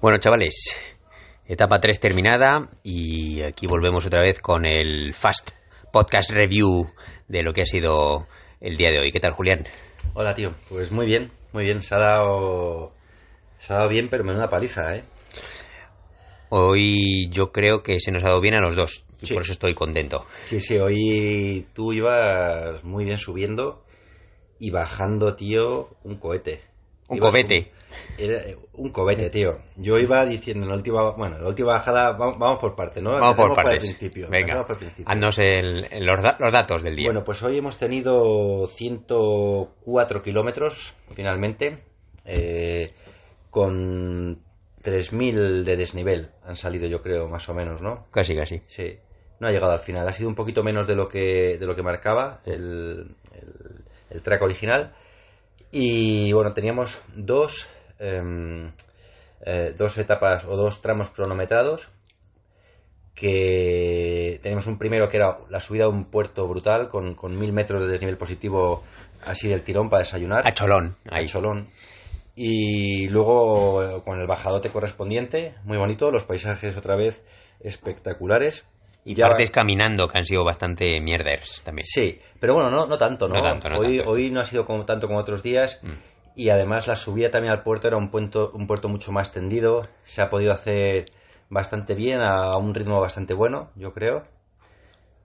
Bueno, chavales, etapa 3 terminada y aquí volvemos otra vez con el Fast Podcast Review de lo que ha sido el día de hoy. ¿Qué tal, Julián? Hola, tío. Pues muy bien, muy bien. Se ha dado, se ha dado bien, pero menuda paliza, ¿eh? Hoy yo creo que se nos ha dado bien a los dos. y Sí. Por eso estoy contento. Sí, sí, hoy tú ibas muy bien subiendo y bajando, tío, un cohete. Un Ibas cobete. era, eh, un cobete, tío. Yo iba diciendo en la última, bueno, en la última bajada, vamos, vamos por parte, ¿no? Vamos por partes. el principio. Venga, por el principio. haznos el- el- los, da- los datos del día. Bueno, pues hoy hemos tenido 104 kilómetros, finalmente, eh, con 3.000 de desnivel. Han salido, yo creo, más o menos, ¿no? Casi, casi. Sí. No ha llegado al final. Ha sido un poquito menos de lo que, de lo que marcaba el, el, el track original. Y bueno, teníamos dos, em, eh, dos etapas o dos tramos cronometrados. Que teníamos un primero que era la subida a un puerto brutal con, con mil metros de desnivel positivo así del tirón para desayunar. A Cholón. Ahí. Al Solón. Y luego eh, con el bajadote correspondiente, muy bonito, los paisajes otra vez espectaculares. Y Ya- partes caminando que han sido bastante mierders también. Sí, pero bueno, no, no tanto, ¿no? No tanto, no hoy, tanto, hoy no ha sido como, tanto como otros días. Mm. Y además la subida también al puerto era un puerto, un puerto mucho más tendido. Se ha podido hacer bastante bien, a un ritmo bastante bueno, yo creo.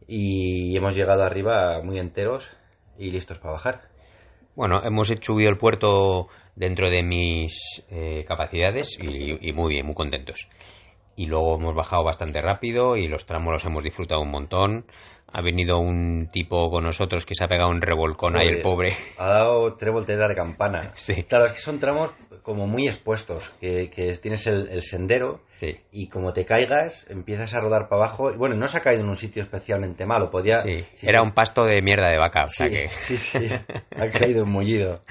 Y hemos llegado arriba muy enteros y listos para bajar. Bueno, hemos subido el puerto dentro de mis eh, capacidades y, y muy bien, muy contentos. Y luego hemos bajado bastante rápido y los tramos los hemos disfrutado un montón. Ha venido un tipo con nosotros que se ha pegado un revolcón ahí, el pobre. Ha dado tres volteretas de campana. Sí. Claro, es que son tramos como muy expuestos, que, que tienes el, el sendero Sí, y como te caigas, empiezas a rodar para abajo. Y bueno, no se ha caído en un sitio especialmente malo, podía... sí. Era un pasto de mierda de vaca, o sea que... sí, sí, ha caído un mullido.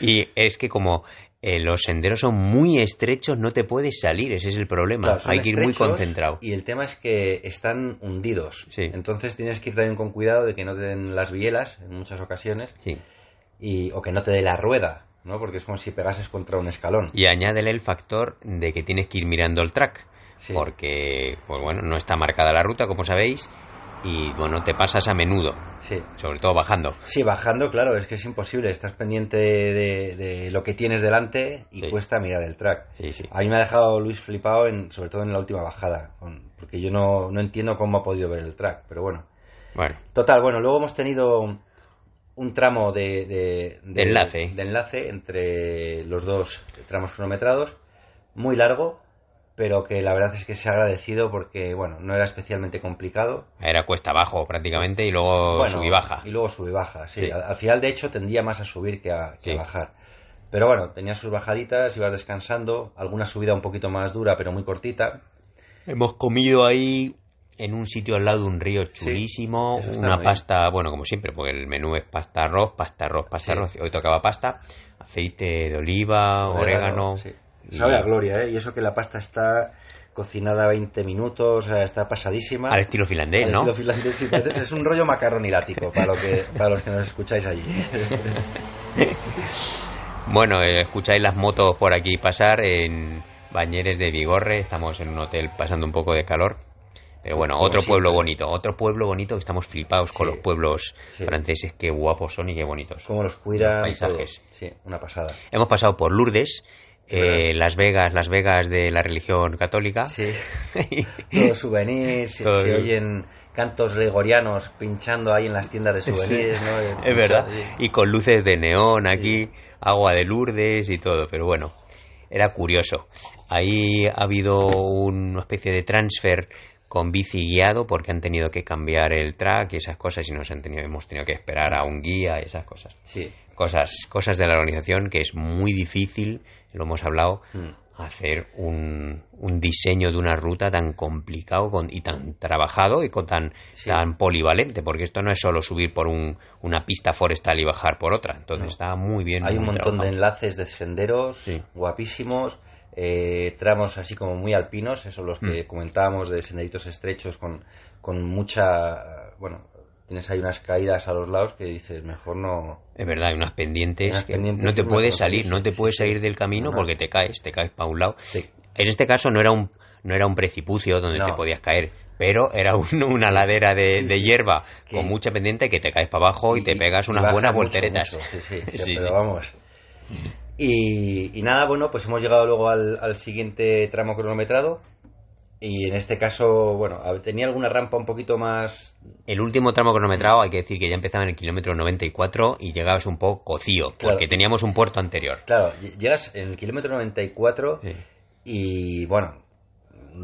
Y es que como eh, los senderos son muy estrechos, no te puedes salir, ese es el problema. Claro, Hay que ir muy concentrado. Y el tema es que están hundidos. Sí. Entonces tienes que ir también con cuidado de que no te den las bielas en muchas ocasiones Sí. y, o que no te dé la rueda, ¿no? Porque es como si pegases contra un escalón. Y añádele el factor de que tienes que ir mirando el track. Sí. Porque, pues bueno, no está marcada la ruta, como sabéis, y bueno, te pasas a menudo, Sí. sobre todo bajando. Sí, bajando, claro, es que es imposible. Estás pendiente de, de lo que tienes delante y Sí. cuesta mirar el track. Sí, sí. A mí me ha dejado Luis flipado, en, sobre todo en la última bajada, con- porque yo no, no entiendo cómo ha podido ver el track, pero bueno. Bueno, Total, bueno, luego hemos tenido un tramo de, de, De enlace. de enlace entre los dos tramos cronometrados, muy largo, pero que la verdad es que se ha agradecido porque, bueno, no era especialmente complicado. era cuesta abajo prácticamente y luego Bueno, sub y baja. Y luego sub y baja, sí. Sí. Al, al final, de hecho, tendía más a subir que a, que a bajar. Pero bueno, tenía sus bajaditas, ibas descansando, alguna subida un poquito más dura, pero muy cortita. Hemos comido ahí en un sitio al lado de un río chulísimo, una bien. pasta, bueno, como siempre, porque el menú es pasta arroz, pasta arroz, pasta Sí. arroz. Hoy tocaba pasta, aceite de oliva, orégano. sí. Sabe a gloria, ¿eh? Y eso que la pasta está cocinada 20 minutos, o sea, está pasadísima. Al estilo finlandés, Al ¿no? estilo finlandés, sí, es un rollo macarronilático para, lo que, para los que nos escucháis allí. Bueno, eh, escucháis las motos por aquí pasar en Bañeres de Vigorre. Estamos en un hotel pasando un poco de calor. Pero bueno, Como otro siempre. pueblo bonito, otro pueblo bonito que estamos flipados con los pueblos Sí. franceses. Qué guapos son y qué bonitos. Cómo los cuidan. Los paisajes. todo. Sí, una pasada. Hemos pasado por Lourdes, Es eh, Las Vegas, Las Vegas de la religión católica. Sí. Todos souvenirs, se, oyen cantos gregorianos pinchando ahí en las tiendas de souvenirs, ¿no? Es verdad. Y con luces de neón aquí, agua de Lourdes y todo. Pero bueno, era curioso. Ahí ha habido una especie de transfer con bici guiado porque han tenido que cambiar el track y esas cosas y nos han tenido, hemos tenido que esperar a un guía y esas cosas. Sí. Cosas, cosas de la organización que es muy difícil, lo hemos hablado, Mm. hacer un, un diseño de una ruta tan complicado con, y tan trabajado y con tan, Sí. tan polivalente, porque esto no es solo subir por un, una pista forestal y bajar por otra. Entonces No. está muy bien. Hay un montón de enlaces de senderos Sí. guapísimos, eh, tramos así como muy alpinos, esos los que Mm. comentábamos de senderitos estrechos con, con mucha, bueno, tienes ahí unas caídas a los lados que dices, mejor no... Es verdad, hay unas pendientes, Unas que pendientes no te puedes salir, no te puedes salir del camino No, no. porque te caes, te caes para un lado. Sí. En este caso no era un no era un precipicio donde No. te podías caer, pero era un- una ladera de, Sí, de sí. hierba con mucha pendiente que te caes para abajo y, te pegas unas buenas mucho, volteretas. mucho, Sí, sí, pero vamos. Y, y nada, bueno, pues hemos llegado luego al, al siguiente tramo cronometrado. Y en este caso, bueno, tenía alguna rampa un poquito más. El último tramo cronometrado hay que decir que ya empezaba en el kilómetro 94 y llegabas un poco Claro. porque teníamos un puerto anterior. Claro, ll- llegas en el kilómetro 94 Sí. y bueno.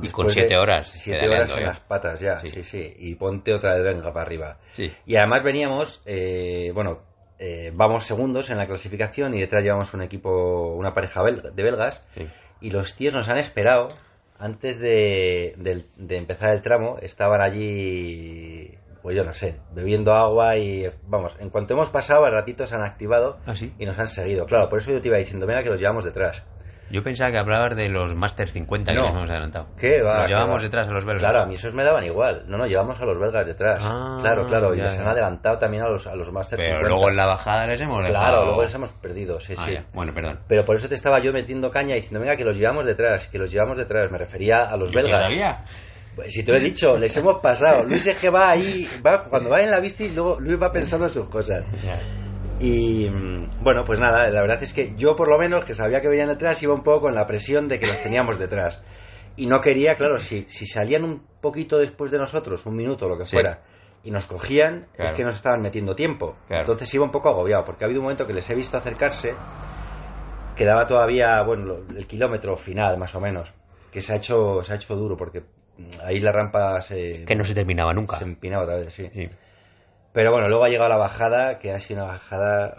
Y con siete de- horas Siete horas en ¿eh? las patas ya, Sí. sí. sí, Y ponte otra vez, venga, para arriba. Sí. Y además veníamos, eh, bueno, eh, vamos segundos en la clasificación y detrás llevamos un equipo, una pareja de belgas. Y los tíos nos han esperado antes de, del- de empezar el tramo. Estaban allí, pues yo no sé, bebiendo agua y vamos, en cuanto hemos pasado, al ratito se han activado ¿Ah, sí? y nos han seguido. Claro, por eso yo te iba diciendo, mira que los llevamos detrás. Yo pensaba que hablabas de los Master 50 que No. nos hemos adelantado. ¿Qué va? Nos llevamos va? detrás a los belgas. Claro, a mí esos me daban igual. No, no, llevamos a los belgas detrás. Ah, claro, claro, y ya, les ya. han adelantado también a los, a los Masters Pero 50. luego en la bajada les hemos dejado... Claro, luego les hemos perdido, sí, Ah, sí. ya. Bueno, perdón. Pero por eso te estaba yo metiendo caña diciendo, venga, que los llevamos detrás, que los llevamos detrás. Me refería a los ¿Y belgas. todavía? Pues si te lo he dicho, les hemos pasado. Luis es que va ahí, va, cuando va en la bici, luego Luis va pensando en sus cosas. Y mm, bueno, pues nada, la verdad es que yo por lo menos, que sabía que venían detrás, iba un poco con la presión de que los teníamos detrás. Y no quería, claro, si, si salían un poquito después de nosotros, un minuto, lo que Sí. fuera, y nos cogían, Claro. es que nos estaban metiendo tiempo. Claro. Entonces iba un poco agobiado, porque ha habido un momento que les he visto acercarse, quedaba todavía, bueno, el kilómetro final, más o menos, que se ha hecho, se ha hecho duro, porque ahí la rampa se, Que no se terminaba nunca. se empinaba otra vez, sí. Sí. Pero bueno, luego ha llegado la bajada, que ha sido una bajada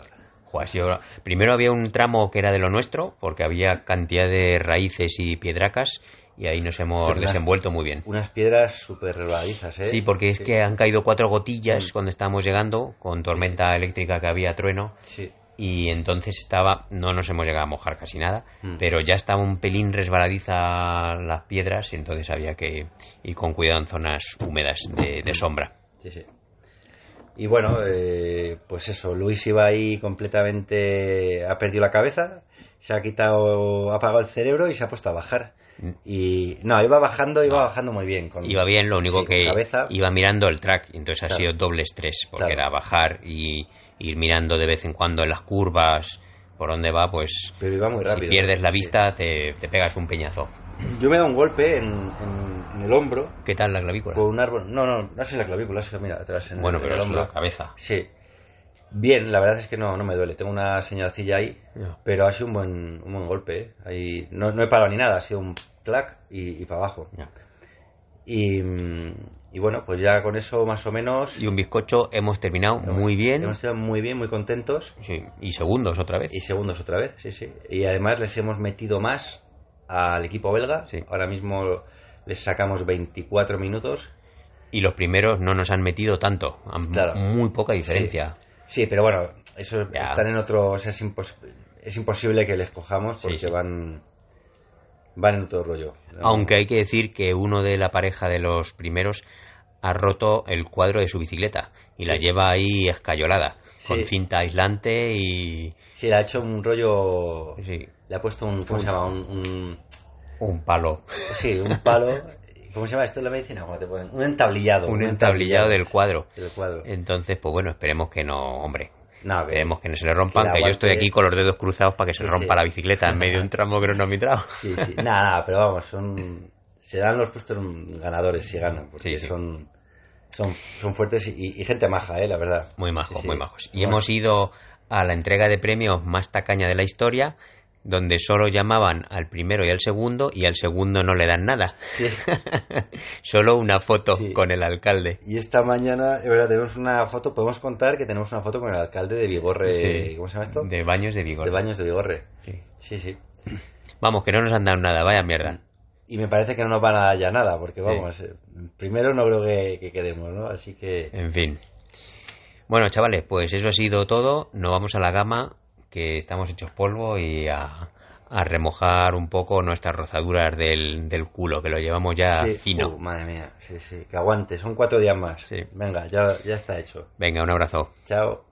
ha sido- Primero había un tramo que era de lo nuestro, porque había cantidad de raíces y piedracas, y ahí nos hemos desenvuelto muy bien. Unas piedras súper resbaladizas, ¿eh? Sí, porque es que han caído cuatro gotillas Mm. cuando estábamos llegando, con tormenta eléctrica que había trueno, Sí. y entonces estaba, no nos hemos llegado a mojar casi nada, Mm. pero ya estaba un pelín resbaladiza las piedras, y entonces había que ir con cuidado en zonas húmedas de, de sombra. Sí, sí. Y bueno, eh, pues eso, Luis iba ahí completamente... Ha perdido la cabeza, se ha quitado, ha apagado el cerebro y se ha puesto a bajar. Mm. Y no, iba bajando, iba No. bajando muy bien. Con, Iba bien, lo único sí, que cabeza. iba mirando el track, entonces ha sido doble estrés, porque Claro. era bajar y ir mirando de vez en cuando en las curvas por dónde va, pues Pero iba muy rápido. si pierdes la Sí. vista te, te pegas un peñazo. Yo me he dado un golpe en, en- en el hombro ¿Qué tal la clavícula? con un árbol. No, no, no sé la clavícula, sido, mira, atrás en, bueno, el- pero en el es hombro. la cabeza. Sí. Bien, la verdad es que no, no me duele. Tengo una señalcilla ahí, pero ha sido un buen, un buen golpe. ¿eh? Ahí, no, no he parado ni nada, ha sido un clac y, y para abajo. Ya. Y, y bueno, pues ya con eso más o menos. Y un bizcocho hemos terminado hemos- muy bien. Hemos estado muy bien, muy contentos. Sí, y segundos otra vez. Y segundos otra vez, sí, sí. Y además les hemos metido más al equipo belga. Sí. Ahora mismo les sacamos 24 minutos. Y los primeros no nos han metido tanto. Han- Claro. Muy poca diferencia. Sí, pero bueno, eso Ya. están en otro. O sea, es, impos- es imposible que les cojamos porque Sí, van. Van en otro rollo. Aunque hay que decir que uno de la pareja de los primeros ha roto el cuadro de su bicicleta y la lleva ahí escayolada, con cinta aislante y... Sí, le ha hecho un rollo. Sí, Le ha puesto un. ¿Cómo se llama? Un, un- un palo. sí, un palo. ¿Cómo se llama esto en la medicina? ¿Cómo te ponen? Un entablillado. Un entablillado del cuadro. del cuadro. Entonces, pues bueno, esperemos que no, hombre. No, que- Esperemos que no se le rompan, que que, yo estoy aquí con los dedos cruzados para que se Sí, le rompa sí. la bicicleta en medio de un tramo cronometrado. Sí, sí. Nada, nada, pero vamos, son. Serán los puestos ganadores si ganan, porque sí. son. Son, son fuertes y, y gente maja, eh, la verdad. Muy majos, Sí, sí. muy majos. Y Bueno. hemos ido a la entrega de premios más tacaña de la historia, donde solo llamaban al primero y al segundo, y al segundo no le dan nada. Sí. solo una foto Sí. con el alcalde. Y esta mañana, es verdad, tenemos una foto, podemos contar que tenemos una foto con el alcalde de Vigorre. Sí. ¿Cómo se llama esto? De baños de vigor. De Baños de Vigorre. Sí. Sí, sí. Vamos, que no nos han dado nada, vaya mierda. Y me parece que no nos van a dar ya nada, porque vamos, eh, primero no creo que, que quedemos, ¿no? Así que. En fin. Bueno, chavales, pues eso ha sido todo. Nos vamos a la gama, que estamos hechos polvo y a, a a remojar un poco nuestras rozaduras del, del culo, que lo llevamos ya Sí, fino. uh, madre mía, sí, sí, que aguante, son cuatro días más. Sí. Venga, ya, ya está hecho. Venga, un abrazo. Chao.